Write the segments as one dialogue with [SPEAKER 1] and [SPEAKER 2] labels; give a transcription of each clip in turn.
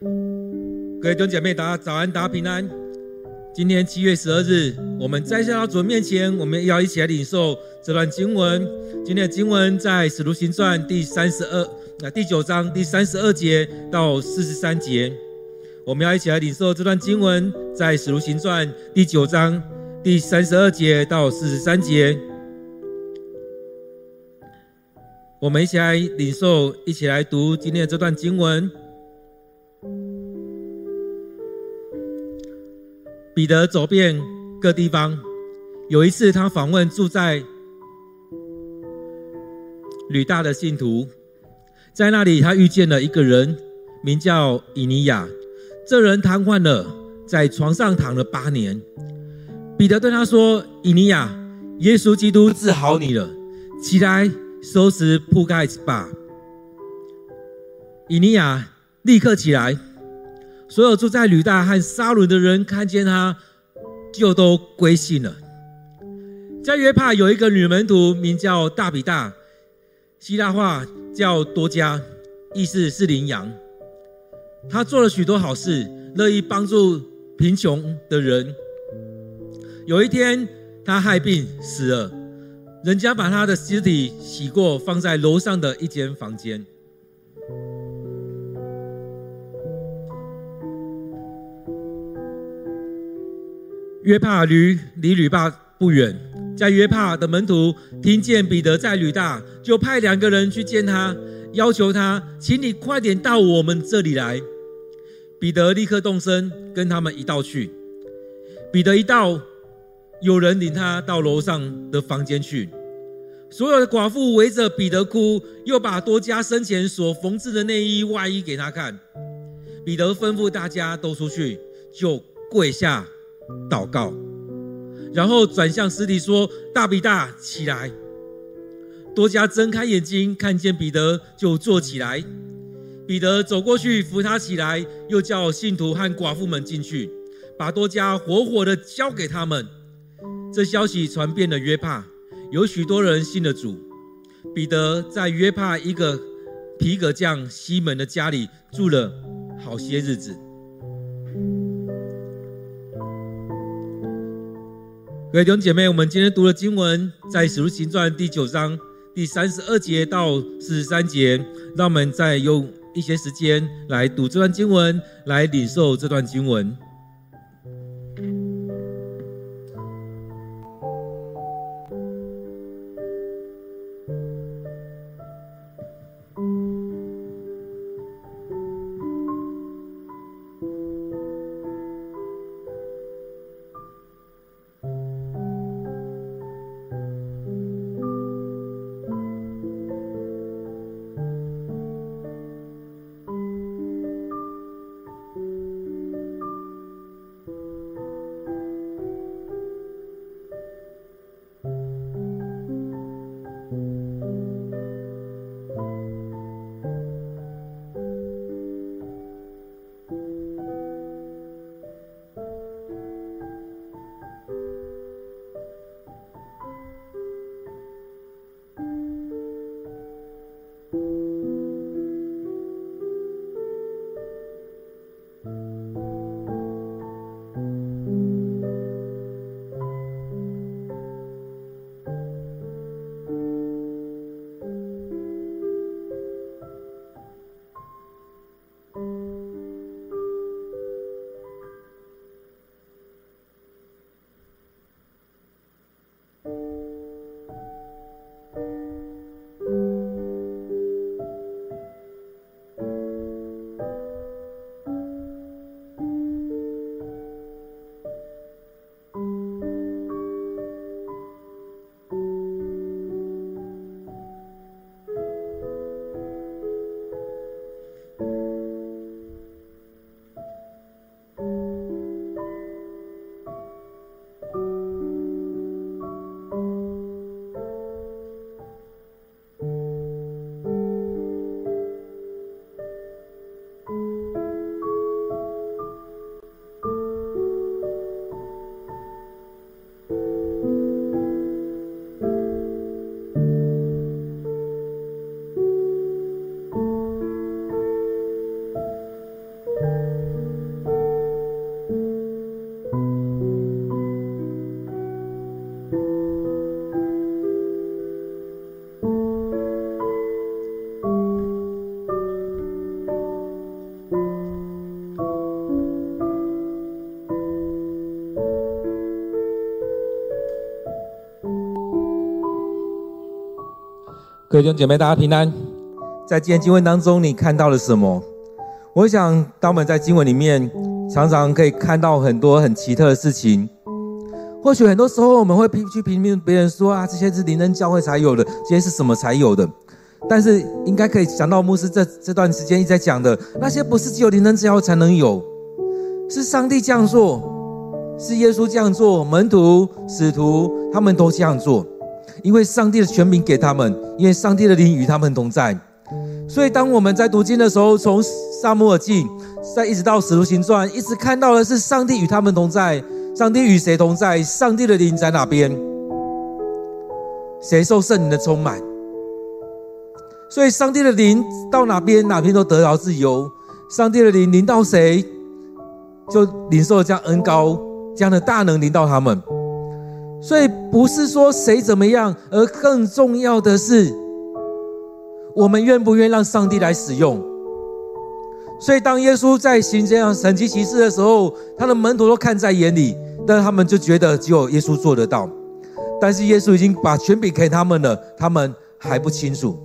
[SPEAKER 1] 各位弟兄姐妹，大家早安，大家平安。今天七月十二日，我们在下到主面前，我们要一起来领受这段经文。今天的经文在《使徒行传》第三十二、那第九章第三十二节到四十三节。我们要一起来领受这段经文，在《使徒行传》第九章第三十二节到四十三节。我们一起来领受，一起来读今天的这段经文。彼得走遍各地方，有一次他访问住在吕大的信徒，在那里他遇见了一个人，名叫以尼亚。这人瘫痪了，在床上躺了八年。彼得对他说：“以尼亚，耶稣基督治好你了，起来。”收拾铺盖子吧。以尼亚立刻起来，所有住在吕大和沙伦的人看见他，就都归信了。在约帕有一个女门徒，名叫大比大，希腊话叫多加，意思是羚羊。她做了许多好事，乐意帮助贫穷的人。有一天，她害病死了。人家把他的尸体洗过，放在楼上的一间房间。约帕离离吕大不远，在约帕的门徒听见彼得在吕大，就派两个人去见他，要求他，请你快点到我们这里来。彼得立刻动身，跟他们一道去。彼得一到。有人领他到楼上的房间去，所有的寡妇围着彼得哭，又把多加生前所缝制的内衣外衣给他看。彼得吩咐大家都出去，就跪下祷告，然后转向尸体说：“大比大，起来！”多加睁开眼睛，看见彼得，就坐起来。彼得走过去扶他起来，又叫信徒和寡妇们进去，把多加活活的交给他们。这消息传遍了约帕，有许多人信了主。彼得在约帕一个皮革匠西门的家里住了好些日子。各位弟兄姐妹，我们今天读的经文在《使徒行传》第九章第三十二节到四十三节，让我们再用一些时间来读这段经文，来领受这段经文。各位弟兄姐妹，大家平安。在今天经文当中，你看到了什么？我想，当我们在经文里面，常常可以看到很多很奇特的事情。或许很多时候，我们会批去评评别人说啊，这些是灵恩教会才有的，这些是什么才有的？但是，应该可以想到牧师这这段时间一直在讲的，那些不是只有灵恩教会才能有，是上帝这样做，是耶稣这样做，门徒、使徒他们都这样做。因为上帝的权柄给他们，因为上帝的灵与他们同在，所以当我们在读经的时候，从撒母耳记再一直到使徒行传，一直看到的是上帝与他们同在。上帝与谁同在？上帝的灵在哪边？谁受圣灵的充满？所以上帝的灵到哪边，哪边都得到自由。上帝的灵临到谁，就领受了这样恩膏，这样的大能临到他们。所以不是说谁怎么样，而更重要的是，我们愿不愿意让上帝来使用。所以当耶稣在行这样神奇奇事的时候，他的门徒都看在眼里，但他们就觉得只有耶稣做得到。但是耶稣已经把权柄给他们了，他们还不清楚。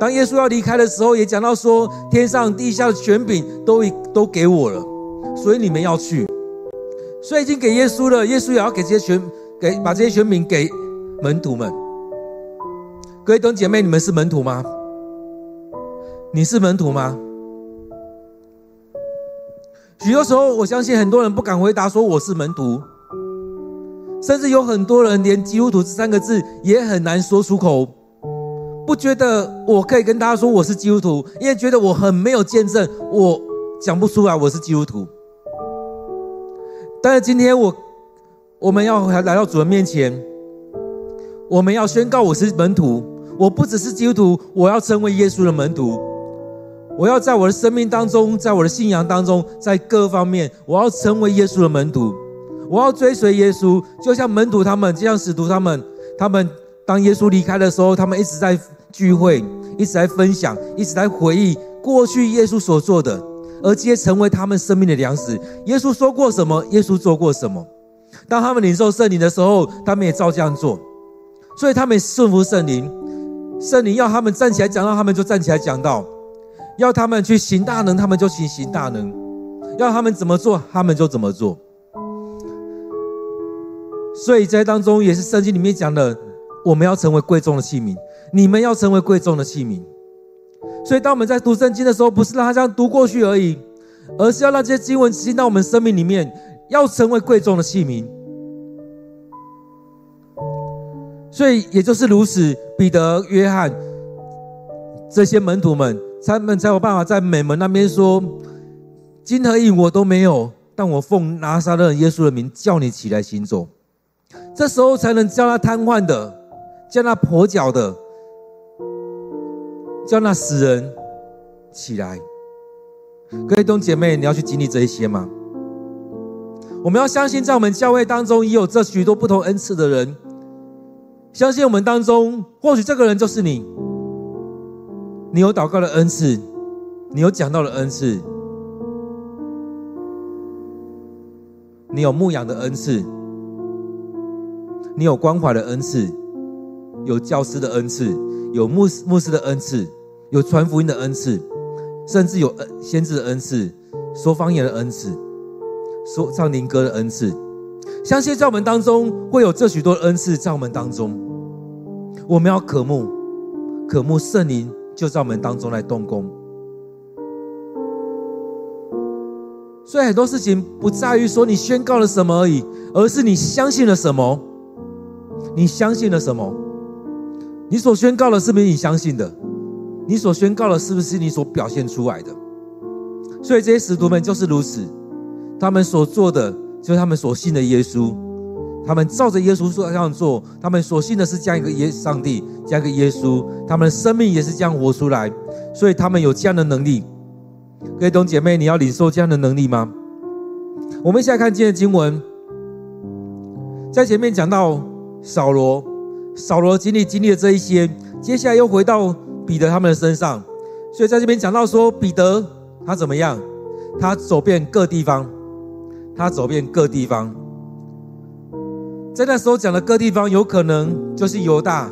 [SPEAKER 1] 当耶稣要离开的时候，也讲到说，天上地下的权柄都已都给我了，所以你们要去。所以已经给耶稣了，耶稣也要给这些权。给把这些权柄给门徒们，各位弟兄姐妹，你们是门徒吗？你是门徒吗？许多时候，我相信很多人不敢回答说我是门徒，甚至有很多人连基督徒这三个字也很难说出口，不觉得我可以跟大家说我是基督徒，因为觉得我很没有见证，我讲不出来我是基督徒。但是今天我。我们要来到主人面前，我们要宣告我是门徒。我不只是基督徒，我要成为耶稣的门徒。我要在我的生命当中，在我的信仰当中，在各方面，我要成为耶稣的门徒。我要追随耶稣，就像门徒他们，就像使徒他们。他们当耶稣离开的时候，他们一直在聚会，一直在分享，一直在回忆过去耶稣所做的，而这些成为他们生命的粮食。耶稣说过什么？耶稣做过什么？当他们领受圣灵的时候，他们也照这样做，所以他们顺服圣灵。圣灵要他们站起来讲道，他们就站起来讲道；要他们去行大能，他们就去行大能；要他们怎么做，他们就怎么做。所以在当中也是圣经里面讲的，我们要成为贵重的器皿，你们要成为贵重的器皿。所以当我们在读圣经的时候，不是让他这样读过去而已，而是要让这些经文进到我们生命里面。要成为贵重的器皿，所以也就是如此，彼得、约翰这些门徒们，他们才有办法在美门那边说：“金和银我都没有，但我奉拿撒勒耶稣的名叫你起来行走。”这时候才能叫那瘫痪的，叫那跛脚的，叫那死人起来。各位弟兄姐妹，你要去经历这一些吗？我们要相信，在我们教会当中，也有这许多不同恩赐的人。相信我们当中，或许这个人就是你。你有祷告的恩赐，你有讲道的恩赐，你有牧养的恩赐，你有关怀的恩赐，有教师的恩赐，有牧师牧师的恩赐，有传福音的恩赐，甚至有恩先知的恩赐，说方言的恩赐。说唱灵歌的恩赐，相信在我们当中会有这许多恩赐在我们当中。我们要渴慕，渴慕圣灵就在我们当中来动工。所以很多事情不在于说你宣告了什么而已，而是你相信了什么。你相信了什么？你所宣告的是不是你相信的？你所宣告的是不是你所表现出来的？所以这些使徒们就是如此。他们所做的，就是他们所信的耶稣。他们照着耶稣说这样做，他们所信的是这样一个耶上帝，这样一个耶稣。他们的生命也是这样活出来，所以他们有这样的能力。各位弟兄姐妹，你要领受这样的能力吗？我们现在看今天的经文，在前面讲到扫罗，扫罗经历经历了这一些，接下来又回到彼得他们的身上，所以在这边讲到说，彼得他怎么样？他走遍各地方。他走遍各地方，在那时候讲的各地方，有可能就是犹大、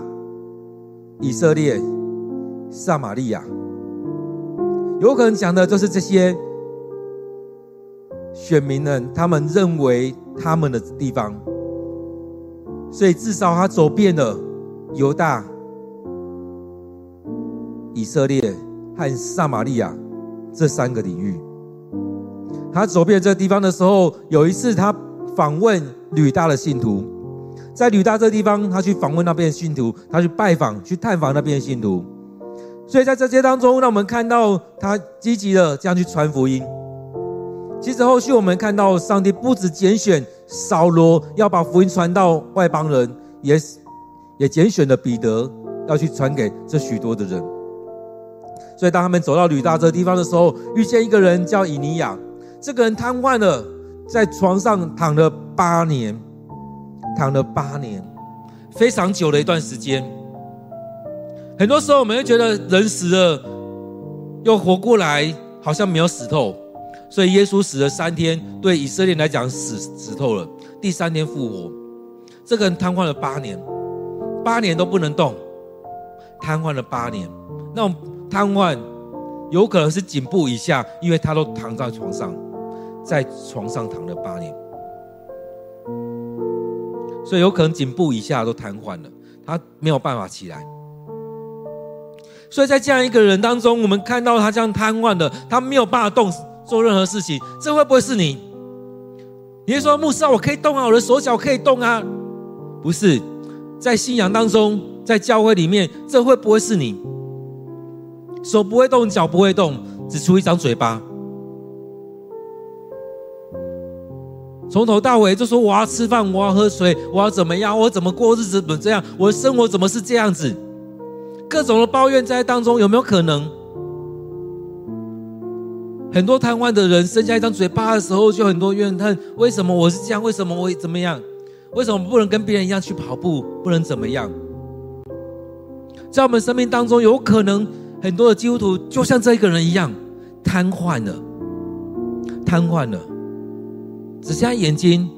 [SPEAKER 1] 以色列、撒玛利亚。有可能讲的就是这些选民们，他们认为他们的地方，所以至少他走遍了犹大、以色列和撒玛利亚这三个领域。他走遍这个地方的时候，有一次他访问吕大的信徒，在吕大这地方，他去访问那边的信徒，他去拜访、去探访那边的信徒。所以在这些当中，让我们看到他积极的这样去传福音。其实后续我们看到，上帝不止拣选扫罗要把福音传到外邦人，也也拣选了彼得要去传给这许多的人。所以当他们走到吕大这地方的时候，遇见一个人叫以尼亚，这个人瘫痪了，在床上躺了八年，躺了八年，非常久的一段时间。很多时候，我们会觉得人死了又活过来，好像没有死透。所以耶稣死了三天，对以色列来讲死死透了。第三天复活，这个人瘫痪了八年，八年都不能动，瘫痪了八年。那种瘫痪有可能是颈部以下，因为他都躺在床上，在床上躺了八年，所以有可能颈部以下都瘫痪了，他没有办法起来。所以在这样一个人当中，我们看到他这样瘫痪的，他没有办法动做任何事情，这会不会是你？你会说牧师啊，我可以动啊，我的手脚可以动啊？不是，在信仰当中，在教会里面，这会不会是你？手不会动，脚不会动，只出一张嘴巴，从头到尾就说我要吃饭，我要喝水，我要怎么样，我怎么过日子怎么这样，我的生活怎么是这样子？各种的抱怨在当中有没有可能？很多瘫痪的人剩下一张嘴巴的时候，就很多怨恨：为什么我是这样？为什么我怎么样？为什么不能跟别人一样去跑步？不能怎么样？在我们生命当中，有可能很多的基督徒就像这个人一样瘫痪了，瘫痪了，只剩下眼睛、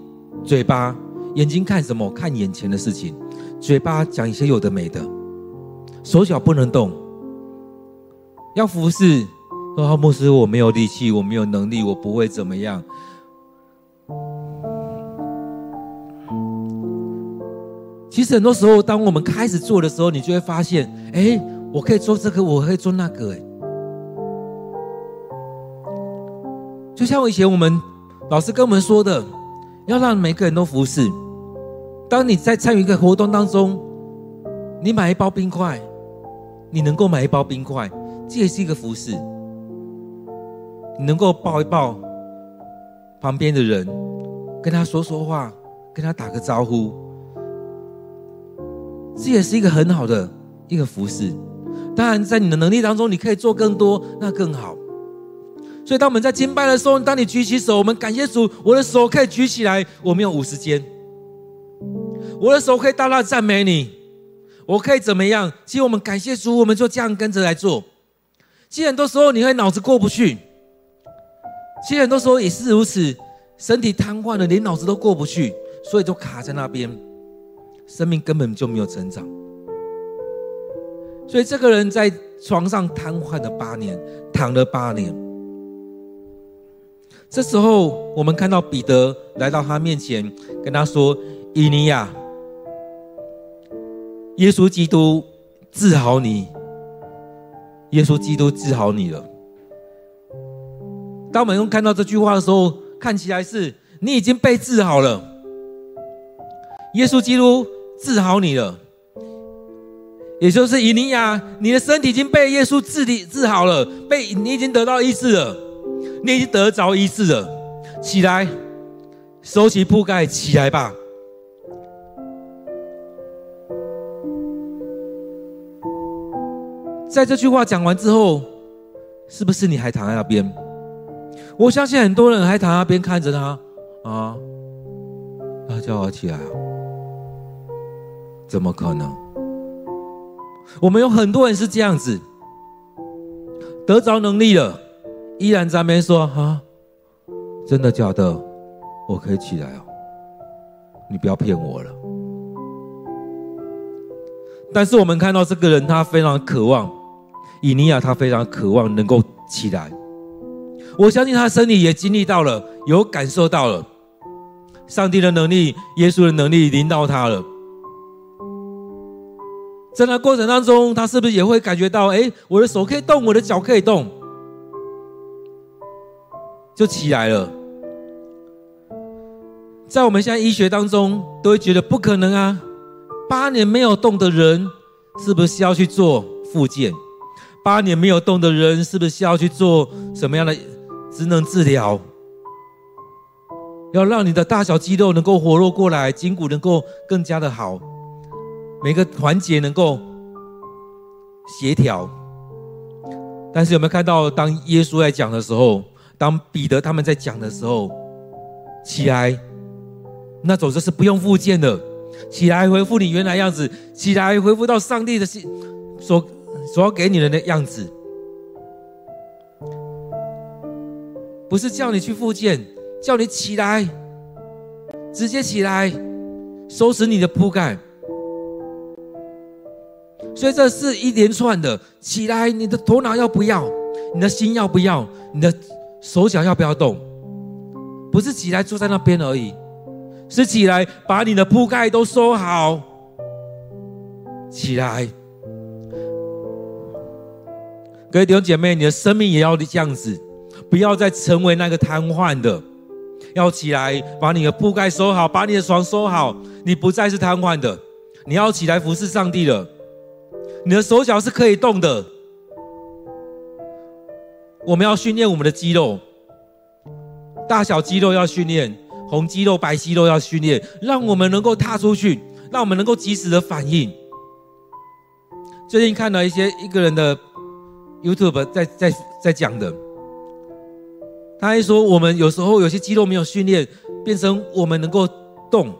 [SPEAKER 1] 嘴巴。眼睛看什么？看眼前的事情；嘴巴讲一些有的没的。手脚不能动，要服侍。说牧师，我没有力气，我没有能力，我不会怎么样。其实很多时候，当我们开始做的时候，你就会发现，哎，我可以做这个，我可以做那个。哎，就像我以前我们老师跟我们说的，要让每个人都服侍。当你在参与一个活动当中，你买一包冰块。你能够买一包冰块，这也是一个服侍。你能够抱一抱旁边的人，跟他说说话，跟他打个招呼，这也是一个很好的一个服侍。当然，在你的能力当中，你可以做更多，那更好。所以，当我们在敬拜的时候，当你举起手，我们感谢主，我的手可以举起来，我没有五十肩，我的手可以大大赞美你。我可以怎么样？其实我们感谢主，我们就这样跟着来做。其实很多时候你会脑子过不去，其实很多时候也是如此，身体瘫痪了，连脑子都过不去，所以就卡在那边，生命根本就没有成长。所以这个人在床上瘫痪了八年，躺了八年。这时候我们看到彼得来到他面前，跟他说：“以尼亚。”耶稣基督治好你，耶稣基督治好你了。当我们看到这句话的时候，看起来是你已经被治好了。耶稣基督治好你了，也就是以尼亚，你的身体已经被耶稣治理治好了，被你已经得到医治了，你已经得着医治了。起来，收起铺盖，起来吧。在这句话讲完之后，是不是你还躺在那边？我相信很多人还躺在那边看着他啊，他叫我起来啊？怎么可能？我们有很多人是这样子，得着能力了，依然在那边说啊，真的假的？我可以起来哦？你不要骗我了。但是我们看到这个人，他非常渴望。以尼亚他非常渴望能够起来。我相信他身体也经历到了，有感受到了上帝的能力、耶稣的能力临到他了。在那过程当中，他是不是也会感觉到，哎，我的手可以动，我的脚可以动，就起来了。在我们现在医学当中，都会觉得不可能啊！八年没有动的人，是不是需要去做复健？八年没有动的人，是不是需要去做什么样的职能治疗？要让你的大小肌肉能够活络过来，筋骨能够更加的好，每个环节能够协调。但是有没有看到，当耶稣在讲的时候，当彼得他们在讲的时候，起来。那种就是不用复健的，起来恢复你原来样子，起来恢复到上帝的心所所要给你的那样子，不是叫你去复健，叫你起来，直接起来，收拾你的铺盖。所以这是一连串的，起来，你的头脑要不要？你的心要不要？你的手脚要不要动？不是起来坐在那边而已。是起来，把你的铺盖都收好。起来，各位弟兄姐妹，你的生命也要这样子，不要再成为那个瘫痪的。要起来，把你的铺盖收好，把你的床收好。你不再是瘫痪的，你要起来服侍上帝了。你的手脚是可以动的。我们要训练我们的肌肉，大小肌肉要训练。红肌肉、白肌肉要训练，让我们能够踏出去，让我们能够及时的反应。最近看了一些一个人的 YouTube 在在在讲的，他还说我们有时候有些肌肉没有训练，变成我们能够动，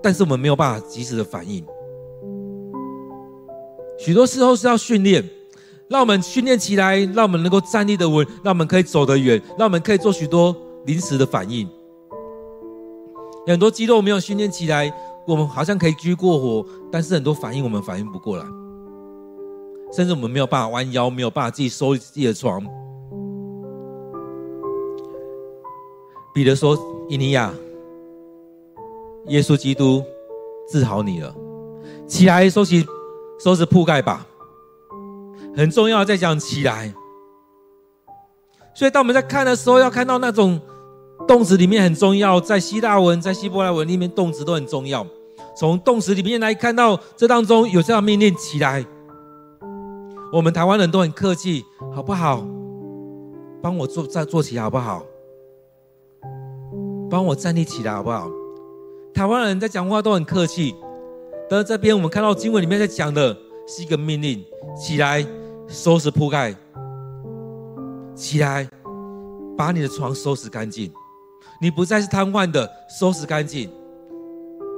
[SPEAKER 1] 但是我们没有办法及时的反应。许多时候是要训练，让我们训练起来，让我们能够站立得稳，让我们可以走得远，让我们可以做许多临时的反应。很多肌肉没有训练起来，我们好像可以举过火，但是很多反应我们反应不过来，甚至我们没有办法弯腰，没有办法自己收自己的床。彼得说：“以尼亚，耶稣基督治好你了，起来收起收拾铺盖吧。”很重要，再讲起来。所以当我们在看的时候，要看到那种。动词里面很重要，在希腊文、在希伯来文里面，动词都很重要。从动词里面来看到，这当中有这样命令起来。我们台湾人都很客气，好不好？帮我坐站坐起来好不好？帮我站立起来好不好？台湾人在讲话都很客气，但是这边我们看到经文里面在讲的是一个命令：起来，收拾铺盖，起来，把你的床收拾干净。你不再是瘫痪的，收拾干净。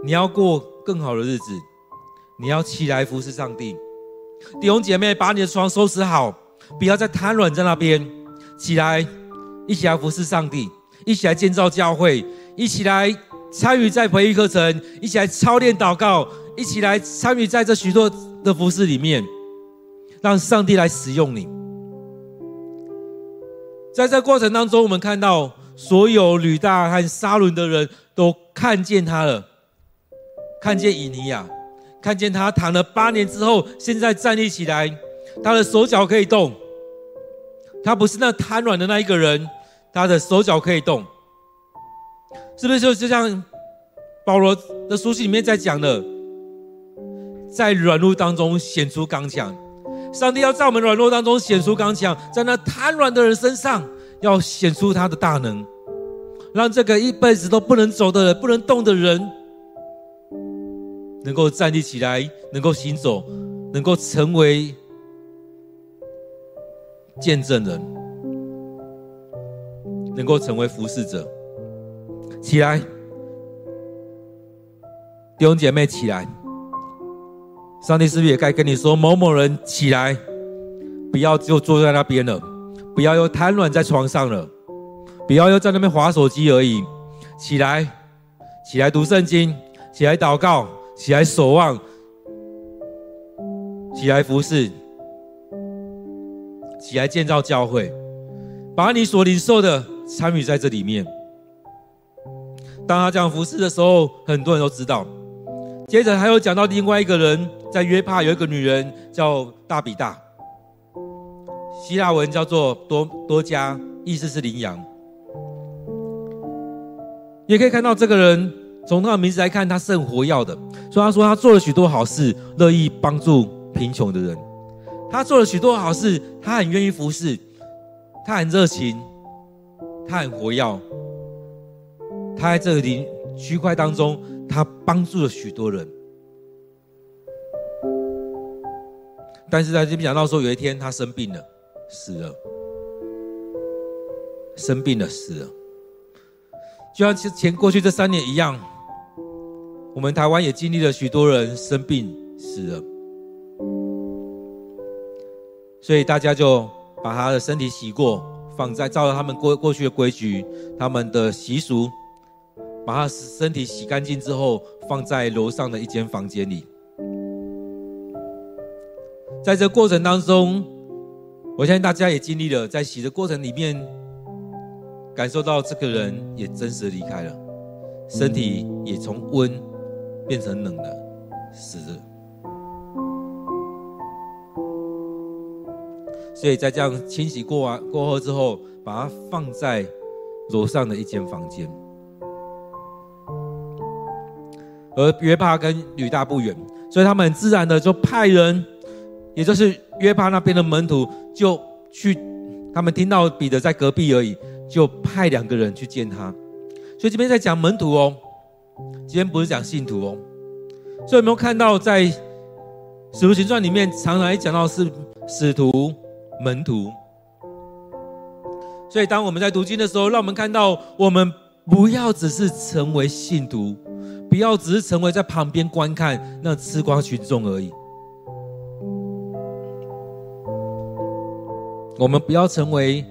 [SPEAKER 1] 你要过更好的日子，你要起来服侍上帝。弟兄姐妹，把你的床收拾好，不要再瘫软在那边。起来，一起来服侍上帝，一起来建造教会，一起来参与在培育课程，一起来操练祷告，一起来参与在这许多的服侍里面，让上帝来使用你。在这过程当中，我们看到。所有吕大和沙伦的人都看见他了，看见以尼亚，看见他躺了八年之后，现在站立起来，他的手脚可以动。他不是那瘫软的那一个人，他的手脚可以动，是不是就就像保罗的书信里面在讲的，在软弱当中显出刚强。上帝要在我们软弱当中显出刚强，在那瘫软的人身上。要显出他的大能，让这个一辈子都不能走的人、不能动的人，能够站立起来，能够行走，能够成为见证人，能够成为服侍者。起来，弟兄姐妹，起来！上帝是不是也该跟你说：某某人起来，不要就坐在那边了？不要又瘫软在床上了，不要又在那边划手机而已。起来，起来读圣经，起来祷告，起来守望，起来服侍。起来建造教会，把你所领受的参与在这里面。当他讲服侍的时候，很多人都知道。接着还有讲到另外一个人，在约帕有一个女人叫大比大，希腊文叫做多多加，意思是羚羊。也可以看到这个人，从他的名字来看，他是很活跃的。所以他说他做了许多好事，乐意帮助贫穷的人。他做了许多好事，他很愿意服侍，他很热情，他很活跃。他在这里区块当中，他帮助了许多人。但是在这边讲到说，有一天他生病了，死了。生病了，死了。就像前过去这三年一样，我们台湾也经历了许多人生病死了。所以大家就把他的身体洗过，放在照着他们过过去的规矩、他们的习俗，把他身体洗干净之后，放在楼上的一间房间里。在这过程当中，我相信大家也经历了，在洗的过程里面，感受到这个人也真实离开了，身体也从温变成冷的死了。所以在这样清洗过完过后之后，把它放在楼上的一间房间。而约帕跟吕大不远，所以他们很自然的就派人，也就是约帕那边的门徒，就去。他们听到彼得在隔壁而已，就派两个人去见他。所以这边在讲门徒哦，今天不是讲信徒哦。所以有没有看到在使徒行传里面，常常一讲到是使徒。门徒，所以当我们在读经的时候，让我们看到，我们不要只是成为信徒，不要只是成为在旁边观看那吃瓜群众而已。我们不要成为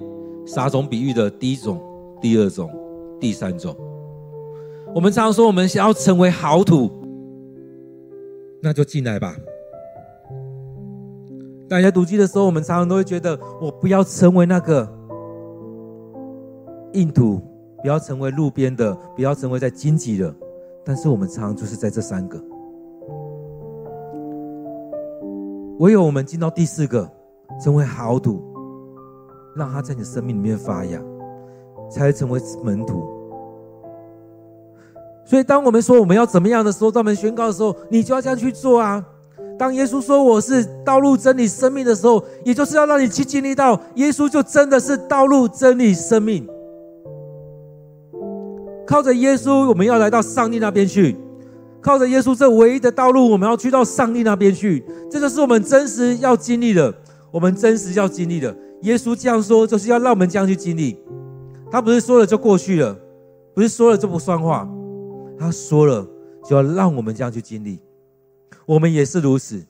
[SPEAKER 1] 撒种比喻的第一种、第二种、第三种。我们常说，我们想要成为好土，那就进来吧。大家读经的时候，我们常常都会觉得，我不要成为那个硬土，不要成为路边的，不要成为在荆棘的。但是我们常常就是在这三个，唯有我们进到第四个，成为好土，让它在你生命里面发芽，才成为门徒。所以，当我们说我们要怎么样的时候，当我们宣告的时候，你就要这样去做啊。当耶稣说我是道路、真理、生命的时候，也就是要让你去经历到耶稣就真的是道路、真理、生命。靠着耶稣，我们要来到上帝那边去；靠着耶稣这唯一的道路，我们要去到上帝那边去。这就是我们真实要经历的，我们真实要经历的。耶稣这样说，就是要让我们这样去经历。他不是说了就过去了，不是说了就不算话，他说了就要让我们这样去经历。我们也是如此，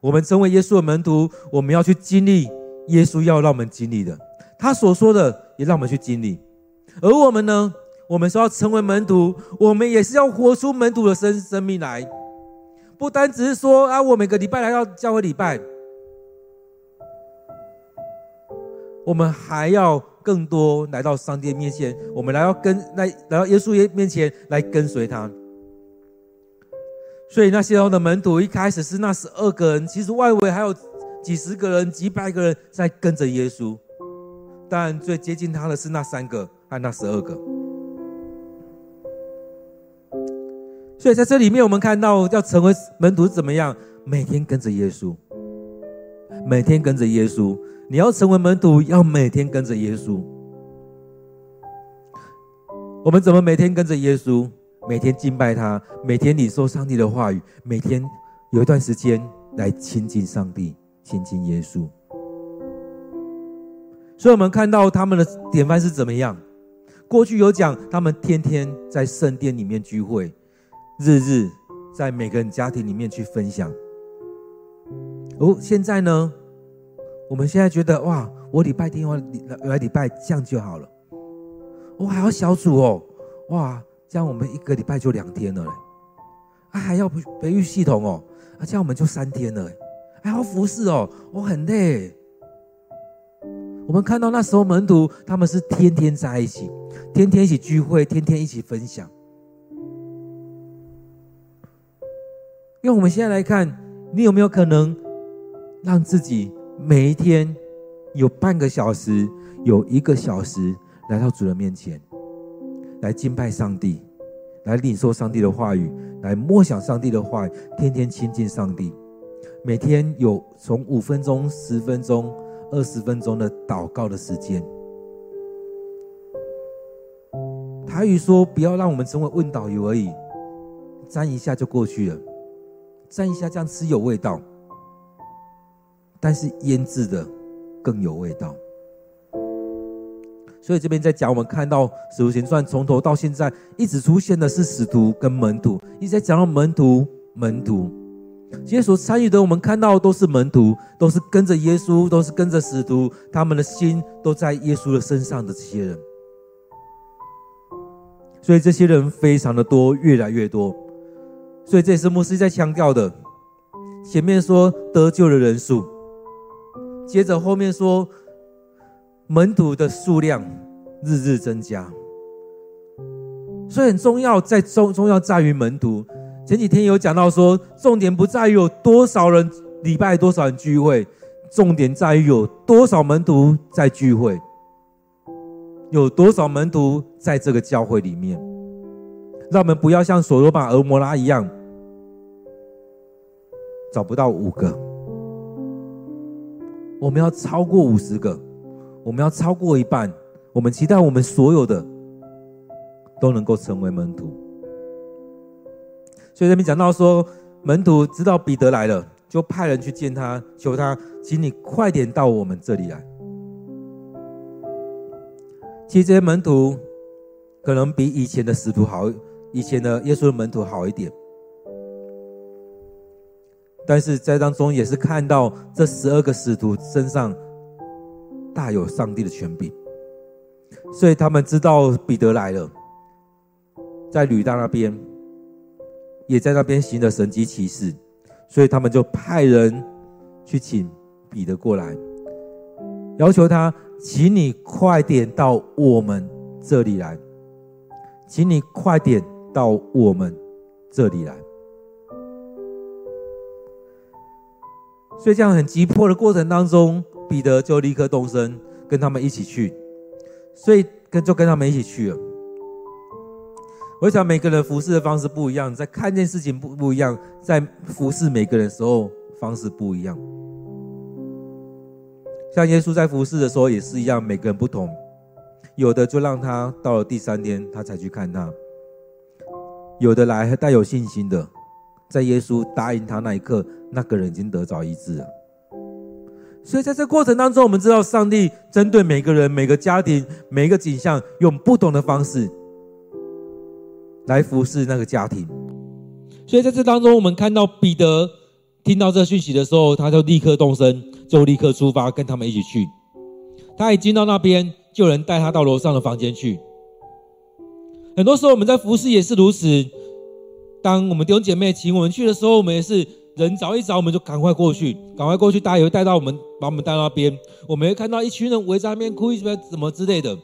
[SPEAKER 1] 我们成为耶稣的门徒，我们要去经历耶稣要让我们经历的，他所说的也让我们去经历。而我们呢，我们说要成为门徒，我们也是要活出门徒的生生命来，不单只是说啊，我每个礼拜来到教会礼拜，我们还要更多来到上帝面前，我们来到跟来来到耶稣面前来跟随他。所以那些的门徒一开始是那十二个人，其实外围还有几十个人、几百个人在跟着耶稣，但最接近他的是那三个和那十二个。所以在这里面，我们看到要成为门徒怎么样？每天跟着耶稣，每天跟着耶稣。你要成为门徒，要每天跟着耶稣。我们怎么每天跟着耶稣？每天敬拜他，每天领受上帝的话语，每天有一段时间来亲近上帝、亲近耶稣。所以，我们看到他们的典范是怎么样？过去有讲，他们天天在圣殿里面聚会，日日在每个人家庭里面去分享。哦，现在呢？我们现在觉得哇，我礼拜天我来礼拜这样就好了。我还要小组哦，哇！这样我们一个礼拜就两天了嘞，啊还要培培育系统哦，啊这样我们就三天了，还要服侍哦，我很累。
[SPEAKER 2] 我们看到那时候门徒他们是天天在一起，天天一起聚会，天天一起分享。用我们现在来看，你有没有可能让自己每一天有半个小时、有一个小时来到主人面前，来敬拜上帝，来领受上帝的话语，来默想上帝的话语，天天亲近上帝。每天有从五分钟、十分钟、二十分钟的祷告的时间。台语说：“不要让我们成为问导游而已，沾一下就过去了。”沾一下，这样吃有味道，但是腌制的更有味道。所以这边在讲，我们看到《使徒行传》从头到现在一直出现的是使徒跟门徒，一直在讲到门徒、门徒。今天所参与的，我们看到都是门徒，都是跟着耶稣，都是跟着使徒，他们的心都在耶稣的身上的这些人。所以这些人非常的多，越来越多。所以这也是牧师在强调的。前面说得救的人数，接着后面说门徒的数量日日增加。所以很重要，在重重要在于门徒。前几天有讲到说，重点不在于有多少人礼拜多少人聚会，重点在于有多少门徒在聚会，有多少门徒在这个教会里面。让我们不要像所罗巴、俄摩拉一样。找不到五个，我们要超过五十个，我们要超过一半。我们期待我们所有的都能够成为门徒。所以这边讲到说，门徒知道彼得来了，就派人去见他，求他，请你快点到我们这里来。其实这些门徒可能比以前的使徒好，以前的耶稣的门徒好一点。但是在当中也是看到这十二个使徒身上大有上帝的权柄，所以他们知道彼得来了，在吕大那边，也在那边行了神迹奇事，所以他们就派人去请彼得过来，要求他，请你快点到我们这里来，请你快点到我们这里来。所以这样很急迫的过程当中，彼得就立刻动身，跟他们一起去。所以跟就跟他们一起去了。我想每个人服侍的方式不一样，在看见事情不不一样，在服侍每个人的时候方式不一样。像耶稣在服侍的时候也是一样，每个人不同。有的就让他到了第三天他才去看他，有的来还带有信心的。在耶稣答应他那一刻，那个人已经得着医治了。所以在这过程当中，我们知道上帝针对每个人、每个家庭、每个景象，用不同的方式来服侍那个家庭。所以在这当中，我们看到彼得听到这讯息的时候，他就立刻动身，就立刻出发，跟他们一起去。他一进到那边，就有人带他到楼上的房间去。很多时候，我们在服侍也是如此。当我们弟兄姐妹请我们去的时候，我们也是人找一找，我们就赶快过去，赶快过去。大家也会带到我们，把我们带到那边。我们会看到一群人围在那边哭，什么什么之类的。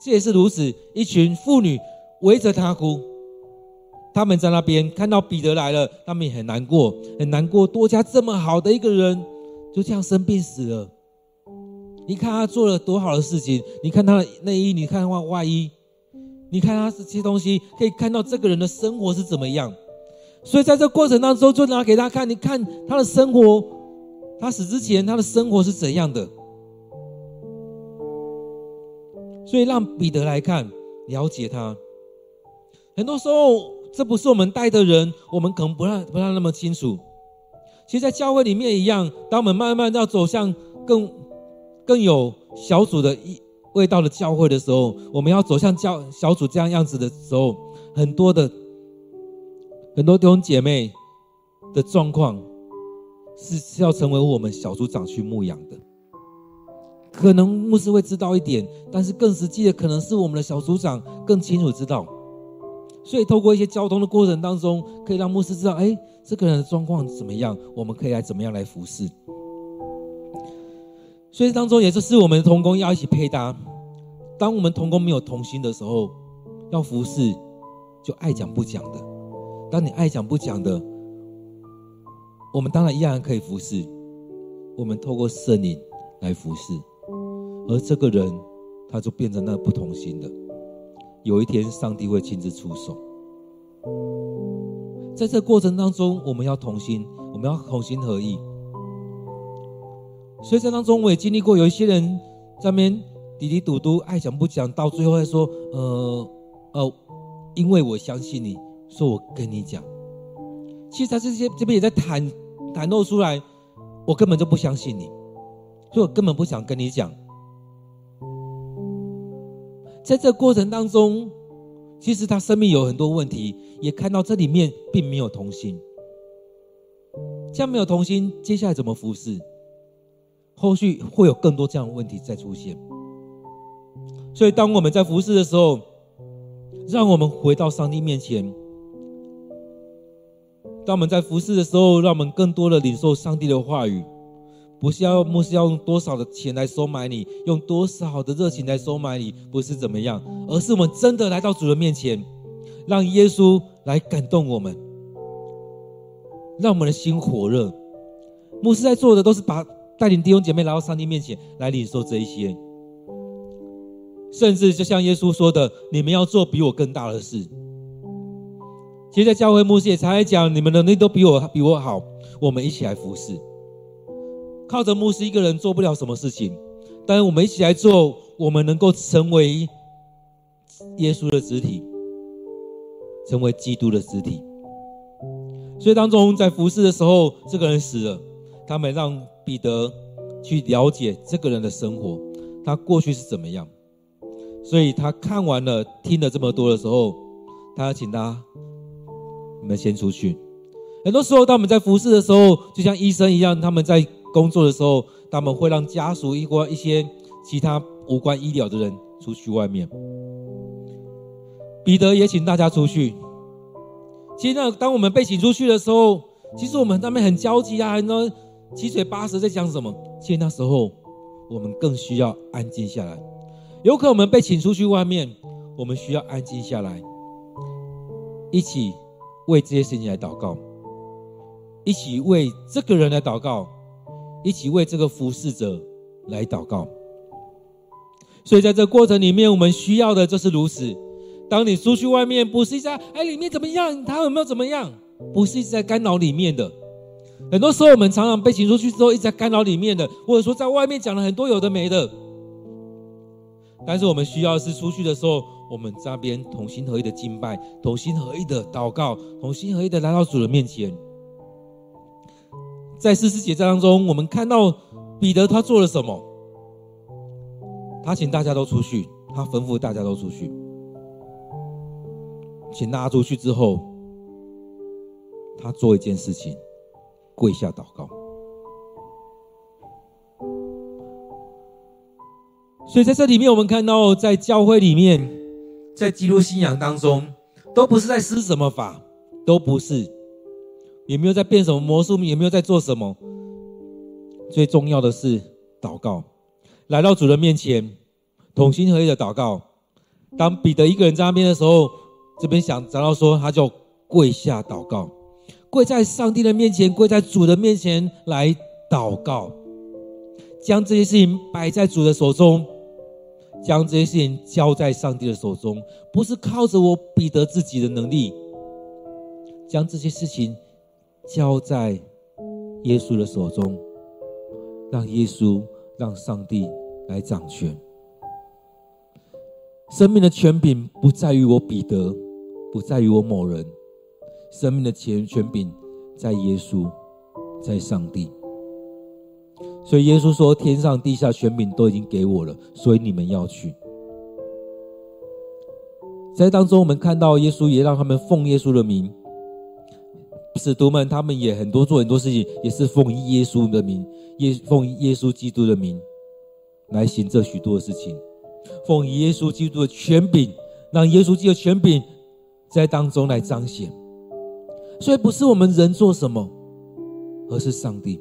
[SPEAKER 2] 这也是如此，一群妇女围着他哭。他们在那边看到彼得来了，他们也很难过，很难过。多加这么好的一个人，就这样生病死了。你看他做了多好的事情，你看他的内衣，你看他外衣。你看他这些东西，可以看到这个人的生活是怎么样。所以在这过程当中，就拿给他看，你看他的生活，他死之前他的生活是怎样的。所以让彼得来看，了解他。很多时候，这不是我们带的人，我们可能不让不让那么清楚。其实，在教会里面一样，当我们慢慢要走向更更有小组的一。味道的教会的时候，我们要走向教小组这样样子的时候，很多的很多弟兄姐妹的状况是是要成为我们小组长去牧养的。可能牧师会知道一点，但是更实际的可能是我们的小组长更清楚知道。所以透过一些交通的过程当中，可以让牧师知道，哎，这个人的状况怎么样，我们可以来怎么样来服侍。所以当中也就是我们的同工要一起配搭。当我们同工没有同心的时候，要服侍就爱讲不讲的。当你爱讲不讲的，我们当然一样可以服侍。我们透过圣灵来服侍，而这个人他就变成那不同心的。有一天，上帝会亲自出手。在这过程当中，我们要同心，我们要同心合意。所以在当中，我也经历过有一些人在那边嘀嘀嘟嘟，爱讲不讲，到最后还说：“呃，呃，因为我相信你，说我跟你讲。”其实他这些这边也在袒袒露出来，我根本就不相信你，所以我根本不想跟你讲。在这过程当中，其实他生命有很多问题，也看到这里面并没有同心。这样没有同心，接下来怎么服侍？后续会有更多这样的问题再出现。所以，当我们在服侍的时候，让我们回到上帝面前。当我们在服侍的时候，让我们更多的领受上帝的话语。不是要牧师要用多少的钱来收买你，用多少的热情来收买你，不是怎么样，而是我们真的来到主的面前，让耶稣来感动我们，让我们的心火热。牧师在做的都是把带领弟兄姐妹来到上帝面前来领受这一些，甚至就像耶稣说的：“你们要做比我更大的事。”其实，在教会牧师也常来讲：“你们能力都比我比我好，我们一起来服侍。”靠着牧师一个人做不了什么事情，但是我们一起来做，我们能够成为耶稣的肢体，成为基督的肢体。所以当中在服侍的时候，这个人死了，他们让彼得去了解这个人的生活，他过去是怎么样。所以他看完了，听了这么多的时候，他请他，你们先出去。很多时候，当我们在服侍的时候，就像医生一样，他们在。工作的时候，他们会让家属一或一些其他无关医疗的人出去外面。彼得也请大家出去。其实，那当我们被请出去的时候，其实我们那边很焦急啊，很多七嘴八舌在讲什么。其实那时候，我们更需要安静下来。有可能我们被请出去外面，我们需要安静下来，一起为这些事情来祷告，一起为这个人来祷告。一起为这个服侍者来祷告。所以在这过程里面，我们需要的就是如此。当你出去外面，不是一直在哎里面怎么样，他有没有怎么样，不是一直在干扰里面的。很多时候，我们常常被请出去之后，一直在干扰里面的，或者说在外面讲了很多有的没的。但是我们需要是出去的时候，我们这边同心合一的敬拜，同心合一的祷告，同心合一的来到主的面前。在四十节当中，我们看到彼得他做了什么？他请大家都出去，他吩咐大家都出去。请大家出去之后，他做一件事情，跪下祷告。所以在这里面，我们看到，在教会里面，在基督信仰当中，都不是在施什么法，都不是。也没有在变什么魔术，也没有在做什么。最重要的是祷告，来到主人面前，同心合意的祷告。当彼得一个人在那边的时候，这边想找到说，他就跪下祷告，跪在上帝的面前，跪在主的面前来祷告，将这些事情摆在主的手中，将这些事情交在上帝的手中，不是靠着我彼得自己的能力，将这些事情。交在耶稣的手中，让耶稣、让上帝来掌权。生命的权柄不在于我彼得，不在于我某人，生命的权权柄在耶稣，在上帝。所以耶稣说：“天上地下权柄都已经给我了，所以你们要去。”在当中，我们看到耶稣也让他们奉耶稣的名。使徒们，他们也很多做很多事情，也是奉耶稣的名，耶奉耶稣基督的名来行这许多的事情，奉耶稣基督的权柄，让耶稣基督的权柄在当中来彰显。所以不是我们人做什么，而是上帝，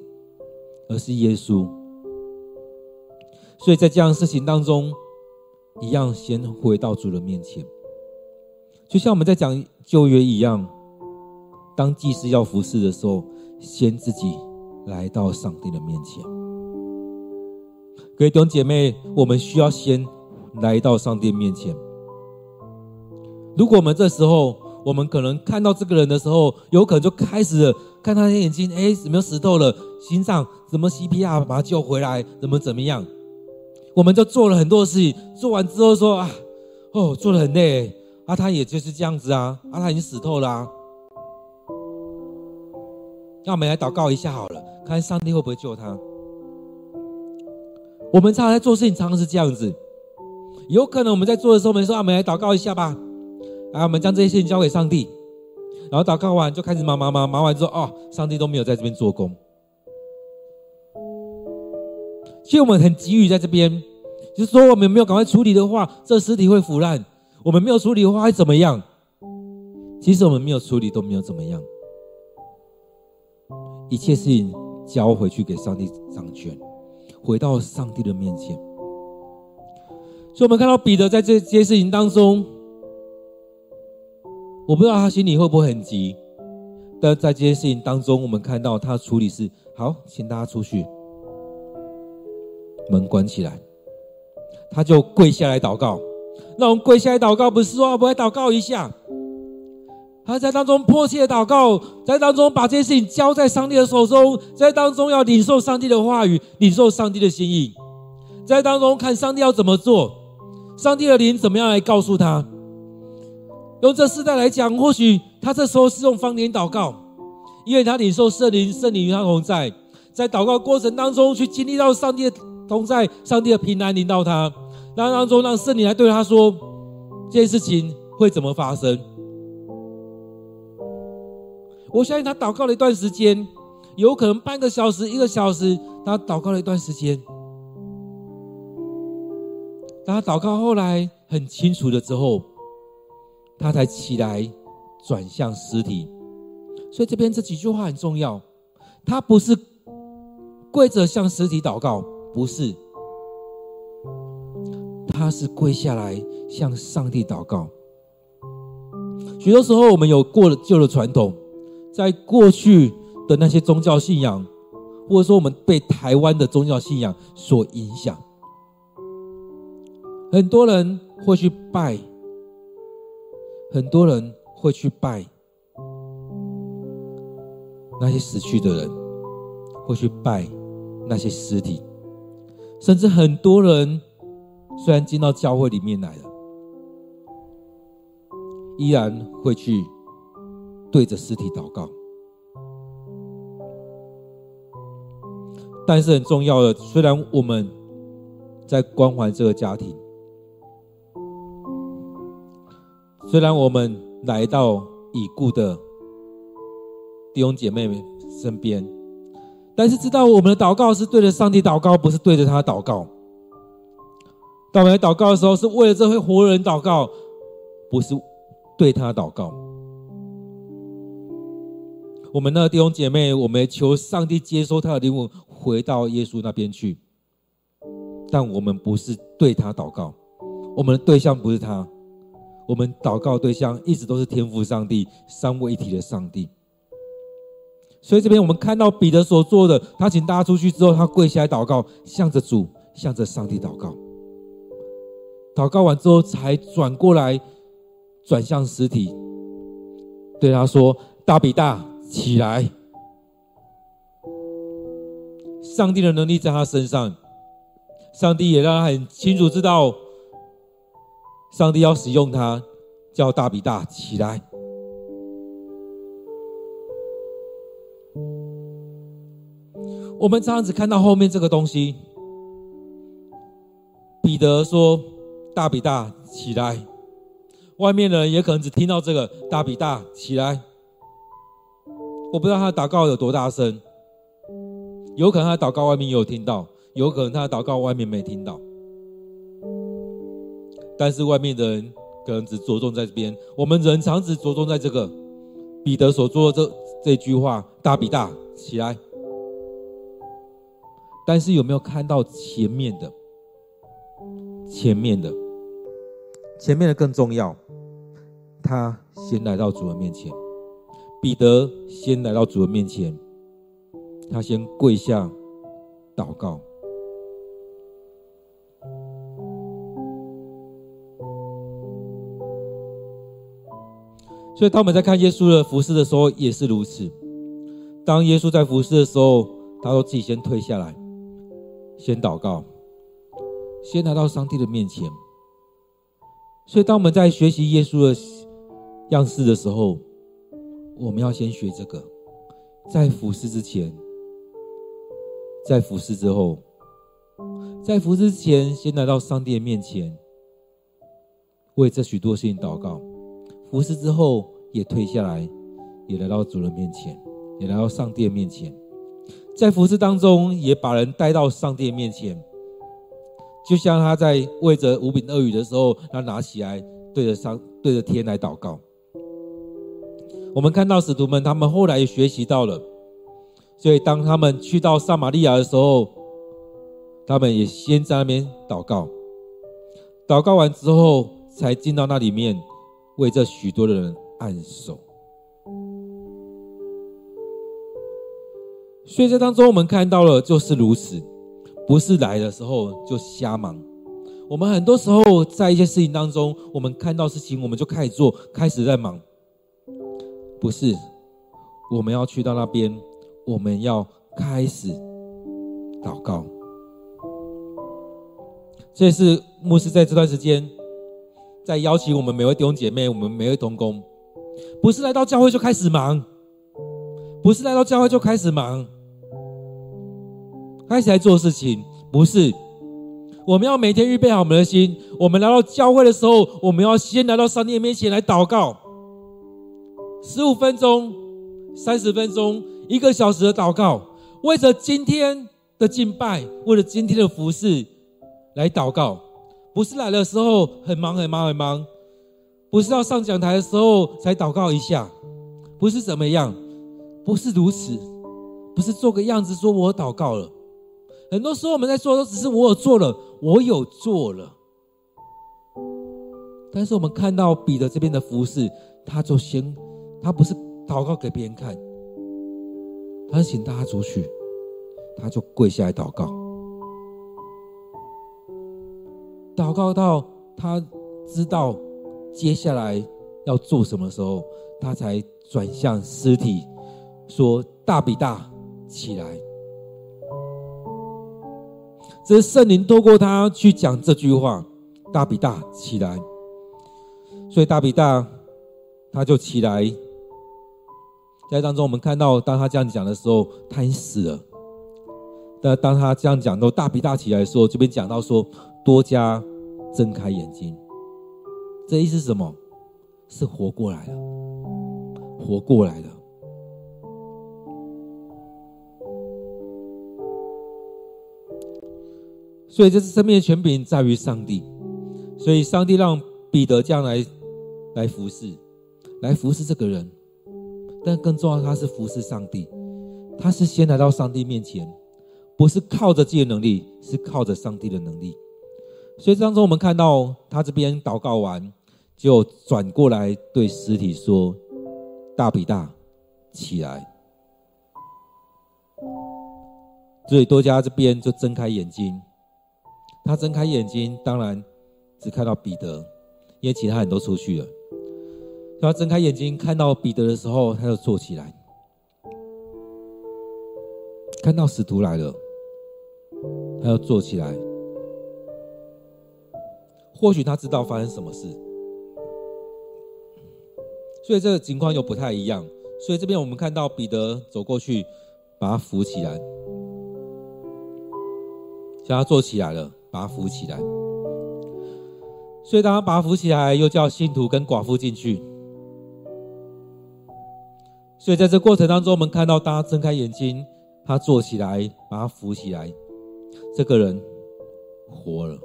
[SPEAKER 2] 而是耶稣。所以在这样事情当中，一样先回到主的面前，就像我们在讲旧约一样，当祭司要服侍的时候，先自己来到上帝的面前。各位弟兄姐妹，我们需要先来到上帝面前。如果我们这时候，我们可能看到这个人的时候，有可能就开始看他的眼睛，哎，怎么死透了？心脏怎么 CPR 把他救回来？怎么怎么样？我们就做了很多事情，做完之后说啊，哦，做得很累啊，他也就是这样子啊，啊，他已经死透了啊。那我们来祷告一下好了，看上帝会不会救他。我们常常在做事情，常常是这样子，有可能我们在做的时候，我们说啊，我们来祷告一下吧。来，我们将这些事情交给上帝，然后祷告完就开始忙忙忙，忙完之后哦，上帝都没有在这边做工。其实我们很急于在这边，就是说我们没有赶快处理的话，这尸体会腐烂；我们没有处理的话会怎么样？其实我们没有处理都没有怎么样，一切事情交回去给上帝掌权，回到上帝的面前。所以，我们看到彼得在这些事情当中。我不知道他心里会不会很急，但在这件事情当中，我们看到他处理是好，请大家出去，门关起来，他就跪下来祷告。那我们跪下来祷告，不是说我们来祷告一下，他在当中迫切的祷告，在当中把这件事情交在上帝的手中，在当中要领受上帝的话语，领受上帝的心意，在当中看上帝要怎么做，上帝的灵怎么样来告诉他。用这世代来讲，或许他这时候是用方言祷告，因为他领受圣灵，圣灵与他同在，在祷告过程当中去经历到上帝的同在，上帝的平安临到他，那当中让圣灵来对他说，这件事情会怎么发生？我相信他祷告了一段时间，有可能半个小时、一个小时，他祷告了一段时间，当他祷告后来很清楚了之后。他才起来，转向尸体，所以这边这几句话很重要。他不是跪着向尸体祷告，不是，他是跪下来向上帝祷告。许多时候，我们有过了旧的传统，在过去的那些宗教信仰，或者说我们被台湾的宗教信仰所影响，很多人会去拜。很多人会去拜那些死去的人，会去拜那些尸体，甚至很多人虽然进到教会里面来了，依然会去对着尸体祷告。但是很重要的，虽然我们在关怀这个家庭。虽然我们来到已故的弟兄姐妹们身边，但是知道我们的祷告是对着上帝祷告，不是对着他祷告。当我们祷告的时候，是为了这位活人祷告，不是对他祷告。我们的弟兄姐妹，我们求上帝接收他的灵魂，回到耶稣那边去。但我们不是对他祷告，我们的对象不是他。我们祷告对象一直都是天父上帝，三位一体的上帝。所以这边我们看到彼得所做的，他请大家出去之后，他跪下来祷告，向着主，向着上帝祷告。祷告完之后，才转过来，转向实体，对他说：“大比大，起来！”上帝的能力在他身上，上帝也让他很清楚知道。上帝要使用他，叫大比大起来。我们常常只看到后面这个东西。彼得说：“大比大起来。”外面的人也可能只听到这个“大比大起来”。我不知道他的祷告有多大声，有可能他的祷告外面也有听到，有可能他的祷告外面没听到。但是外面的人可能只着重在这边，我们人常只着重在这个彼得所做的这这句话：“大比大起来。”但是有没有看到前面的？前面的，前面的更重要。他先来到主人面前，彼得先来到主人面前，他先跪下祷告。所以，当我们在看耶稣的服饰的时候，也是如此。当耶稣在服饰的时候，他说自己先退下来，先祷告，先来到上帝的面前。所以，当我们在学习耶稣的样式的时候，我们要先学这个，在服事之前，在服事之后，在服事之前，先来到上帝的面前，为这许多事情祷告。服侍之后，也退下来，也来到主人面前，也来到上帝的面前。在服侍当中，也把人带到上帝的面前，就像他在喂着五饼鳄鱼的时候，他拿起来对着上对着天来祷告。我们看到使徒们，他们后来也学习到了，所以当他们去到撒玛利亚的时候，他们也先在那边祷告，祷告完之后，才进到那里面。为这许多的人按手，所以在当中我们看到了就是如此，不是来的时候就瞎忙。我们很多时候在一些事情当中，我们看到事情我们就开始做，开始在忙。不是，我们要去到那边，我们要开始祷告。这是牧师在这段时间。在邀请我们每位弟兄姐妹，我们每位同工，不是来到教会就开始忙，不是来到教会就开始忙，开始来做事情，不是。我们要每天预备好我们的心，我们来到教会的时候，我们要先来到上帝面前来祷告，十五分钟、三十分钟、一个小时的祷告，为着今天的敬拜，为了今天的服事来祷告。不是来的时候很忙很忙很忙，不是要上讲台的时候才祷告一下，不是怎么样，不是如此，不是做个样子说我祷告了。很多时候我们在做都只是我有做了，我有做了。但是我们看到彼得这边的服事，他就先，他不是祷告给别人看，他是请大家出去，他就跪下来祷告。祷告到他知道接下来要做什么时候，他才转向尸体说：“大比大，起来。”这是圣灵透过他去讲这句话：“大比大，起来。”所以大比大他就起来。在当中，我们看到当他这样讲的时候，他已经死了。但当他这样讲到大比大起来的时候，这边讲到说。多加睁开眼睛，这意思是什么？是活过来了，活过来了。所以，这是生命的权柄在于上帝。所以，上帝让彼得这样来来服侍，来服侍这个人。但更重要，他是服侍上帝。他是先来到上帝面前，不是靠着自己的能力，是靠着上帝的能力。所以当中，我们看到他这边祷告完，就转过来对尸体说：“大比大，起来。”所以多加这边就睁开眼睛。他睁开眼睛，当然只看到彼得，因为其他人都出去了。他睁开眼睛看到彼得的时候，他就坐起来。看到使徒来了，他又坐起来。或许他知道发生什么事，所以这个情况又不太一样。所以这边我们看到彼得走过去，把他扶起来，叫他坐起来了，把他扶起来。所以当他把他扶起来，又叫信徒跟寡妇进去。所以在这过程当中，我们看到当他睁开眼睛，他坐起来，把他扶起来，这个人活了。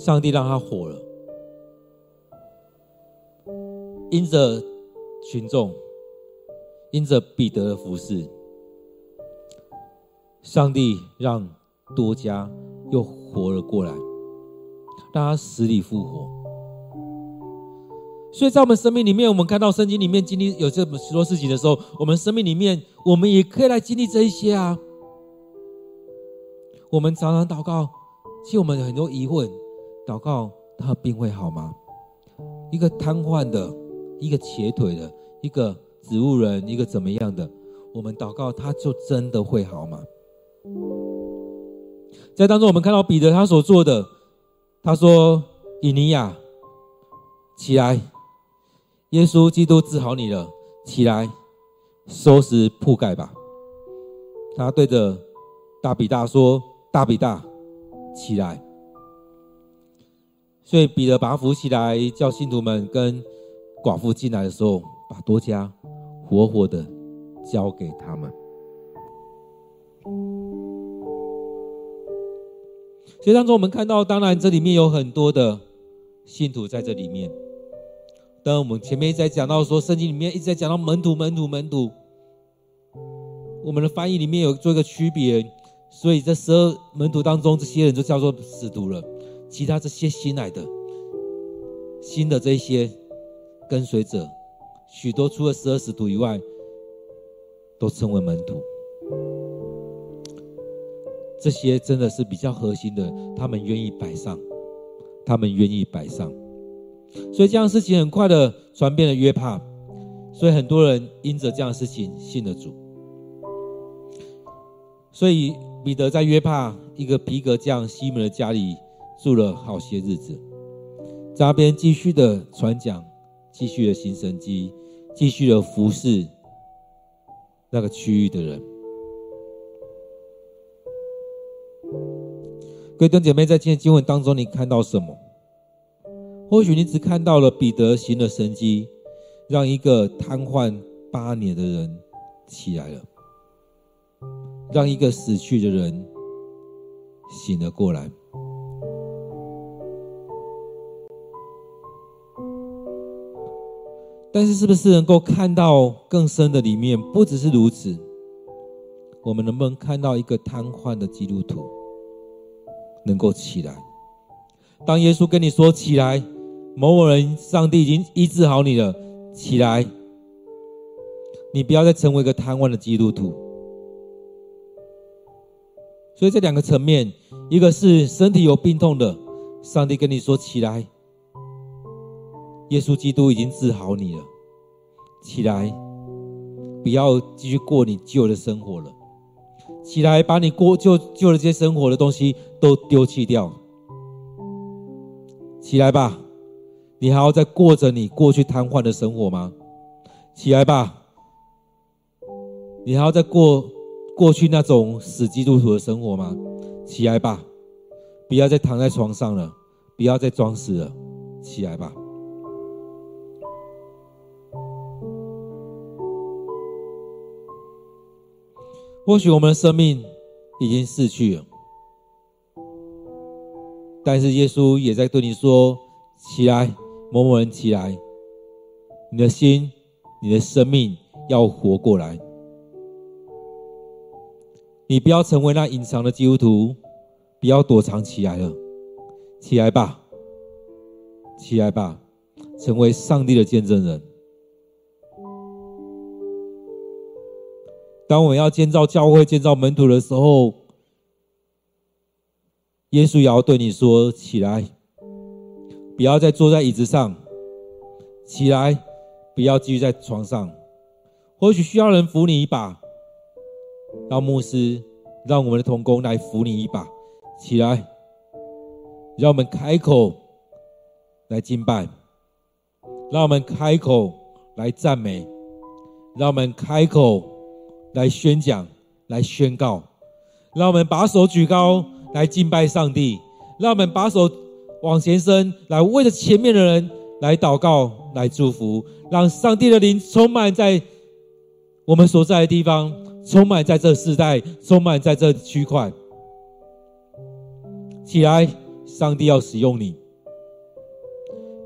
[SPEAKER 2] 上帝让他活了，因着群众，因着彼得的服侍，上帝让多加又活了过来。
[SPEAKER 1] 让他死里复活。所以在我们生命里面，我们看到圣经里面经历有这么许多事情的时候，我们生命里面，我们也可以来经历这一些啊。我们常常祷告，其实我们有很多疑问：祷告他的病会好吗？一个瘫痪的，一个瘸腿的，一个植物人，一个怎么样的？我们祷告，他就真的会好吗？在当中，我们看到彼得他所做的，他说：“以尼亚，起来。”耶稣基督治好你了，起来，收拾铺盖吧。他对着大比大说：“大比大，起来。”所以彼得把他扶起来，叫信徒们跟寡妇进来的时候，把多加活活的交给他们。所以当中我们看到，当然这里面有很多的信徒在这里面。当我们前面一直在讲到说，圣经里面一直在讲到门徒、门徒、门徒，我们的翻译里面有做一个区别，所以这十二门徒当中，这些人就叫做使徒了。其他这些新来的、新的这些跟随者，许多除了十二使徒以外，都称为门徒。这些真的是比较核心的，他们愿意摆上，他们愿意摆上。所以这样的事情很快的传遍了约帕，所以很多人因着这样的事情信了主。所以彼得在约帕一个皮革匠西门的家里住了好些日子，扎边继续的传讲，继续的行神迹，继续的服侍那个区域的人。各位弟兄姐妹，在今天经文当中，你看到什么？或许你只看到了彼得行了神迹，让一个瘫痪八年的人起来了，让一个死去的人醒了过来。但是，是不是能够看到更深的里面？不只是如此，我们能不能看到一个瘫痪的基督徒能够起来？当耶稣跟你说起来。某某人，上帝已经医治好你了，起来！你不要再成为一个瘫痪的基督徒。所以这两个层面，一个是身体有病痛的，上帝跟你说起来，耶稣基督已经治好你了，起来！不要继续过你旧的生活了，起来，把你过旧旧的这些生活的东西都丢弃掉，起来吧！你还要再过着你过去瘫痪的生活吗？起来吧！你还要再过过去那种死基督徒的生活吗？起来吧！不要再躺在床上了，不要再装死了，起来吧！或许我们的生命已经逝去了，但是耶稣也在对你说：起来！某某人起来，你的心、你的生命要活过来。你不要成为那隐藏的基督徒，不要躲藏起来了。起来吧，起来吧，成为上帝的见证人。当我们要建造教会、建造门徒的时候，耶稣也要对你说：起来。不要再坐在椅子上，起来！不要继续在床上。或许需要人扶你一把，让牧师、让我们的同工来扶你一把，起来！让我们开口来敬拜，让我们开口来赞美，让我们开口来宣讲、来宣告，让我们把手举高来敬拜上帝，让我们把手。往前伸，来为着前面的人来祷告，来祝福，让上帝的灵充满在我们所在的地方，充满在这世代，充满在这区块。起来，上帝要使用你，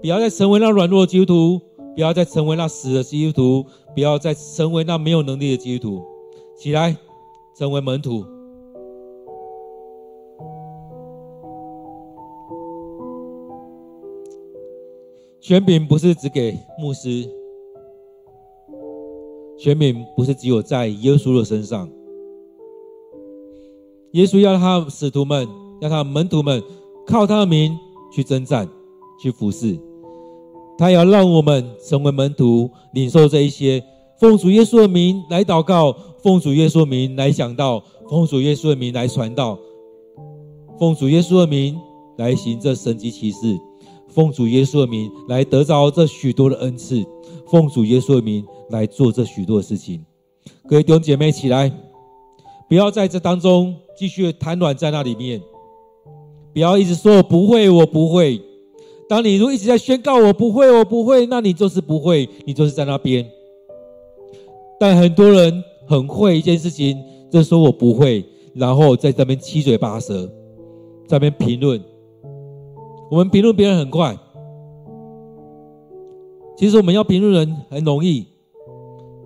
[SPEAKER 1] 不要再成为那软弱的基督徒，不要再成为那死的基督徒，不要再成为那没有能力的基督徒。起来，成为门徒。权柄不是只给牧师，权柄不是只有在耶稣的身上。耶稣要他使徒们，要他门徒们靠他的名去征战，去服侍。他要让我们成为门徒，领受这一些，奉主耶稣的名来祷告，奉主耶稣的名来讲道，奉主耶稣的名来传道，奉主耶稣的名来行这神迹奇事，奉主耶稣的名来得着这许多的恩赐，奉主耶稣的名来做这许多的事情。各位弟兄姐妹起来，不要在这当中继续瘫软在那里面，不要一直说我不会，我不会。当你如果一直在宣告我不会，我不会，那你就是不会，你就是在那边。但很多人很会一件事情，就说我不会，然后在这边七嘴八舌，在那边评论。我们评论别人很快，其实我们要评论人很容易。